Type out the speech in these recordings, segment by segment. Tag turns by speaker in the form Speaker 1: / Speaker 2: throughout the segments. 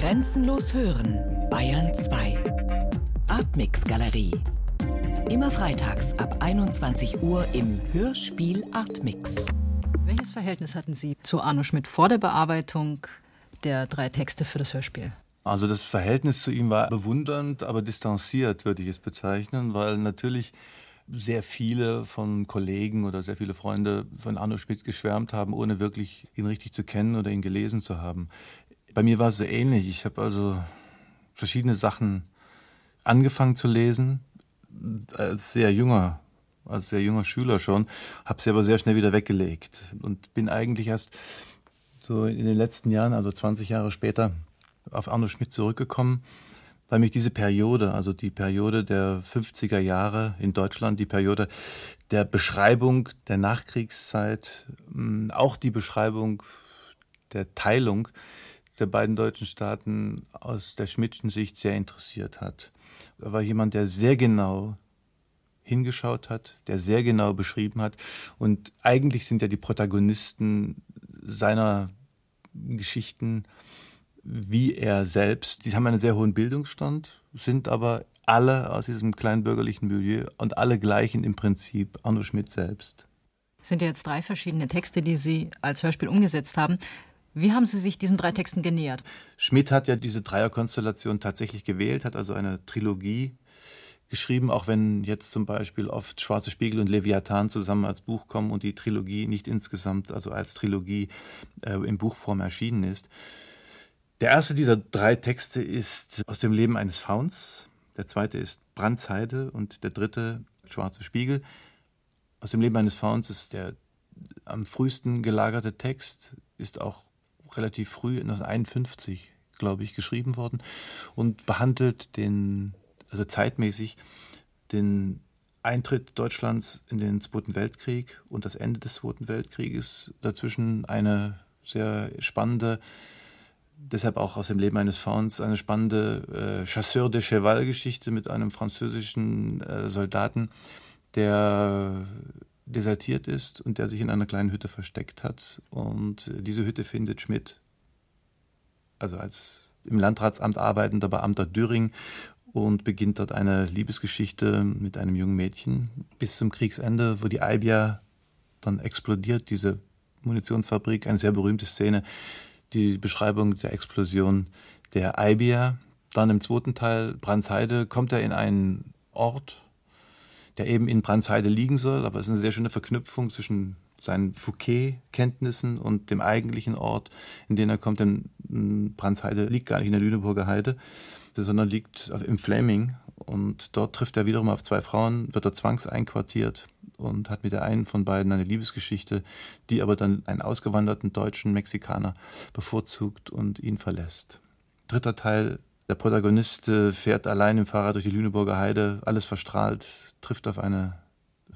Speaker 1: Grenzenlos hören, Bayern 2. Artmix Galerie. Immer freitags ab 21 Uhr im Hörspiel Artmix.
Speaker 2: Welches Verhältnis hatten Sie zu Arno Schmidt vor der Bearbeitung der drei Texte für das Hörspiel?
Speaker 3: Also das Verhältnis zu ihm war bewundernd, aber distanziert, würde ich es bezeichnen, weil natürlich sehr viele von Kollegen oder sehr viele Freunde von Arno Schmidt geschwärmt haben, ohne wirklich ihn richtig zu kennen oder ihn gelesen zu haben. Bei mir war es so ähnlich. Ich habe also verschiedene Sachen angefangen zu lesen, als sehr junger, als sehr junger Schüler schon, habe sie aber sehr schnell wieder weggelegt und bin eigentlich erst so in den letzten Jahren, also 20 Jahre später, auf Arno Schmidt zurückgekommen weil mich diese Periode, also die Periode der 50er Jahre in Deutschland, die Periode der Beschreibung der Nachkriegszeit, mm, auch die Beschreibung der Teilung der beiden deutschen Staaten aus der Schmidtschen Sicht sehr interessiert hat. Er war jemand, der sehr genau hingeschaut hat, der sehr genau beschrieben hat. Und eigentlich sind ja die Protagonisten seiner Geschichten wie er selbst. Die haben einen sehr hohen Bildungsstand, sind aber alle aus diesem kleinbürgerlichen Milieu und alle gleichen im Prinzip Arno Schmidt selbst.
Speaker 2: Es sind ja jetzt drei verschiedene Texte, die Sie als Hörspiel umgesetzt haben. Wie haben Sie sich diesen drei Texten genähert?
Speaker 3: Schmidt hat ja diese Dreierkonstellation tatsächlich gewählt, hat also eine Trilogie geschrieben, auch wenn jetzt zum Beispiel oft Schwarze Spiegel und Leviathan zusammen als Buch kommen und die Trilogie nicht insgesamt, also als Trilogie äh, in Buchform erschienen ist. Der erste dieser drei Texte ist aus dem Leben eines Fauns, der zweite ist Brandzeide und der dritte Schwarze Spiegel. Aus dem Leben eines Fauns ist der am frühesten gelagerte Text, ist auch relativ früh, 1951, glaube ich, geschrieben worden und behandelt den, also zeitmäßig, den Eintritt Deutschlands in den Zweiten Weltkrieg und das Ende des Zweiten Weltkrieges. Dazwischen eine sehr spannende deshalb auch aus dem Leben eines Fauns eine spannende äh, Chasseur de Cheval-Geschichte mit einem französischen äh, Soldaten, der desertiert ist und der sich in einer kleinen Hütte versteckt hat. Und diese Hütte findet Schmidt, also als im Landratsamt arbeitender Beamter Düring, und beginnt dort eine Liebesgeschichte mit einem jungen Mädchen bis zum Kriegsende, wo die Albia dann explodiert, diese Munitionsfabrik, eine sehr berühmte Szene, die Beschreibung der Explosion der Aibia. Dann im zweiten Teil Brandsheide kommt er in einen Ort, der eben in Brandsheide liegen soll, aber es ist eine sehr schöne Verknüpfung zwischen seinen Fouquet-Kenntnissen und dem eigentlichen Ort, in den er kommt. Denn hm, Brandsheide liegt gar nicht in der Lüneburger Heide, sondern liegt im Flaming. Und dort trifft er wiederum auf zwei Frauen, wird er zwangseinquartiert und hat mit der einen von beiden eine Liebesgeschichte, die aber dann einen ausgewanderten deutschen Mexikaner bevorzugt und ihn verlässt. Dritter Teil, der Protagonist äh, fährt allein im Fahrrad durch die Lüneburger Heide, alles verstrahlt, trifft auf eine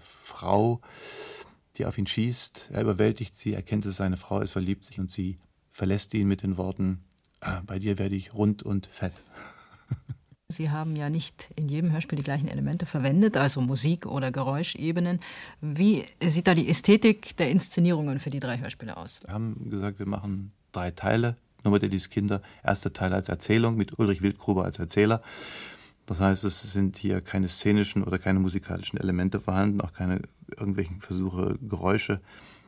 Speaker 3: Frau, die auf ihn schießt. Er überwältigt sie, erkennt, dass seine Frau ist, verliebt sich und sie verlässt ihn mit den Worten, ah, bei dir werde ich rund und fett.
Speaker 2: Sie haben ja nicht in jedem Hörspiel die gleichen Elemente verwendet, also Musik- oder Geräuschebenen. Wie sieht da die Ästhetik der Inszenierungen für die drei Hörspiele aus?
Speaker 3: Wir haben gesagt, wir machen drei Teile. Der Kinder. Erster Teil als Erzählung mit Ulrich Wildgruber als Erzähler. Das heißt, es sind hier keine szenischen oder keine musikalischen Elemente vorhanden, auch keine irgendwelchen Versuche, Geräusche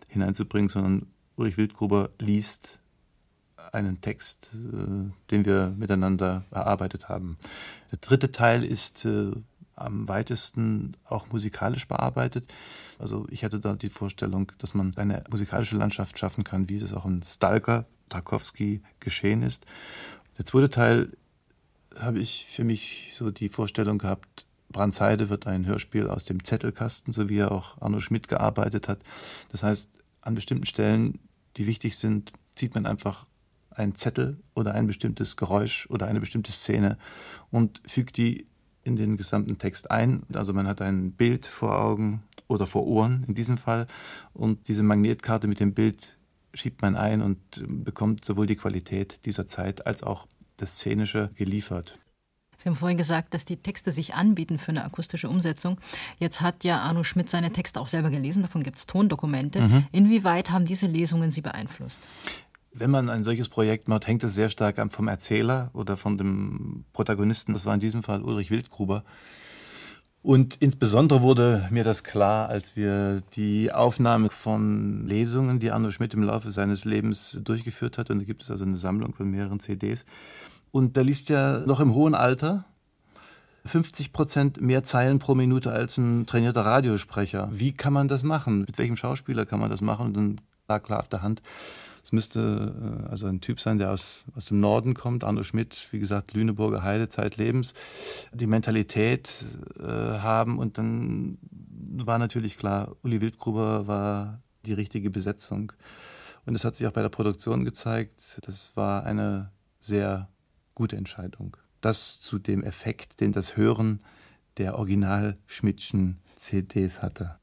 Speaker 3: hineinzubringen, sondern Ulrich Wildgruber liest einen Text, äh, den wir miteinander erarbeitet haben. Der dritte Teil ist äh, am weitesten auch musikalisch bearbeitet. Also ich hatte da die Vorstellung, dass man eine musikalische Landschaft schaffen kann, wie es auch in Stalker, Tarkovsky geschehen ist. Der zweite Teil habe ich für mich so die Vorstellung gehabt, Brandsheide wird ein Hörspiel aus dem Zettelkasten, so wie er auch Arno Schmidt gearbeitet hat. Das heißt, an bestimmten Stellen, die wichtig sind, zieht man einfach einen Zettel oder ein bestimmtes Geräusch oder eine bestimmte Szene und fügt die in den gesamten Text ein. Also man hat ein Bild vor Augen oder vor Ohren in diesem Fall und diese Magnetkarte mit dem Bild schiebt man ein und bekommt sowohl die Qualität dieser Zeit als auch das Szenische geliefert.
Speaker 2: Sie haben vorhin gesagt, dass die Texte sich anbieten für eine akustische Umsetzung. Jetzt hat ja Arno Schmidt seine Texte auch selber gelesen, davon gibt es Tondokumente. Mhm. Inwieweit haben diese Lesungen Sie beeinflusst?
Speaker 3: Wenn man ein solches Projekt macht, hängt es sehr stark vom Erzähler oder von dem Protagonisten. Das war in diesem Fall Ulrich Wildgruber. Und insbesondere wurde mir das klar, als wir die Aufnahme von Lesungen, die Arno Schmidt im Laufe seines Lebens durchgeführt hat. Und da gibt es also eine Sammlung von mehreren CDs. Und da liest er noch im hohen Alter 50 Prozent mehr Zeilen pro Minute als ein trainierter Radiosprecher. Wie kann man das machen? Mit welchem Schauspieler kann man das machen? Und dann lag klar auf der Hand, es müsste äh, also ein Typ sein, der aus, aus dem Norden kommt. Arno Schmidt, wie gesagt, Lüneburger Heide, Zeitlebens, die Mentalität äh, haben. Und dann war natürlich klar, Uli Wildgruber war die richtige Besetzung. Und es hat sich auch bei der Produktion gezeigt, das war eine sehr gute Entscheidung. Das zu dem Effekt, den das Hören der Original Schmidtschen CDs hatte.